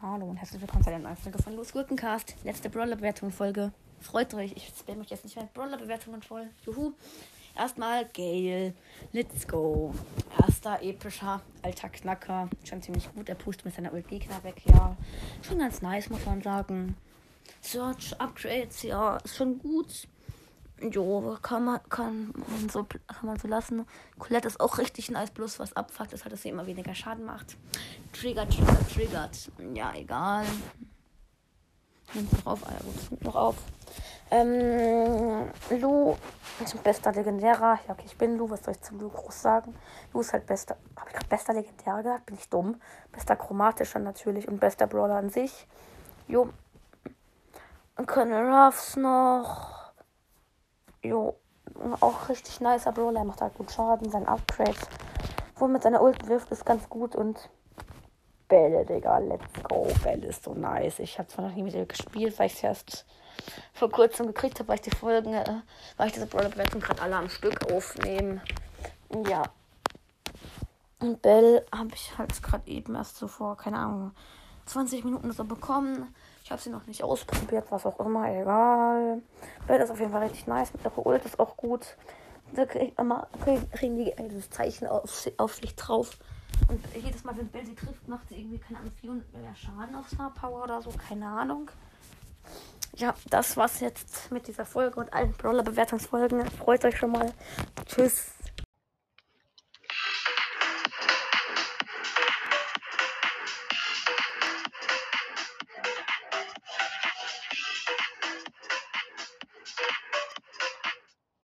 Hallo und herzlich willkommen zu einer neuen Folge von Los Gurkencast. Letzte Brawler-Bewertung-Folge. Freut euch, ich spam euch jetzt nicht mehr mit Brawler-Bewertungen voll. Juhu. Erstmal Gale. Let's go. Erster epischer alter Knacker. Schon ziemlich gut. Er pusht mit seiner Ult Gegner weg. Ja, schon ganz nice, muss man sagen. Search Upgrades, ja, ist schon gut. Jo, kann man, kann man so, kann man so lassen. Colette ist auch richtig nice, bloß was abfuckt ist halt, dass sie immer weniger Schaden macht. Trigger, Trigger, triggert. Ja, egal. Nimmt noch auf, gut, nimmt noch auf. Ähm, Lu ist bester Legendärer. Ja, okay, ich bin Lu, was soll ich zu Lu groß sagen? Lu ist halt bester, habe ich gerade bester Legendärer gesagt? Bin ich dumm? Bester chromatischer natürlich und bester Brawler an sich. Jo. Colonel Ruffs noch. Jo, auch richtig nicer Brawler. Er macht halt gut Schaden. Sein Upgrade, wo mit seiner Ult wirft, ist ganz gut. Und Bälle, Digga, let's go. Bälle ist so nice. Ich habe zwar noch nie mit ihr gespielt, weil ich es erst vor kurzem gekriegt habe, weil ich die Folgen, äh, weil ich diese Brawler-Bewertung gerade alle am Stück aufnehme. Ja. Und Bell habe ich halt gerade eben erst so vor, keine Ahnung, 20 Minuten so bekommen. Ich habe sie noch nicht ausprobiert, was auch immer, egal. Bell ist auf jeden Fall richtig nice. Mit der Ult ist auch gut. Da immer, kriegen die dieses Zeichen auf, auf sich drauf. Und jedes Mal, wenn Bell sie trifft, macht sie irgendwie, keine Ahnung, 400 mehr Schaden auf Star Power oder so, keine Ahnung. Ja, das war's jetzt mit dieser Folge und allen Brawler-Bewertungsfolgen. Freut euch schon mal. Tschüss.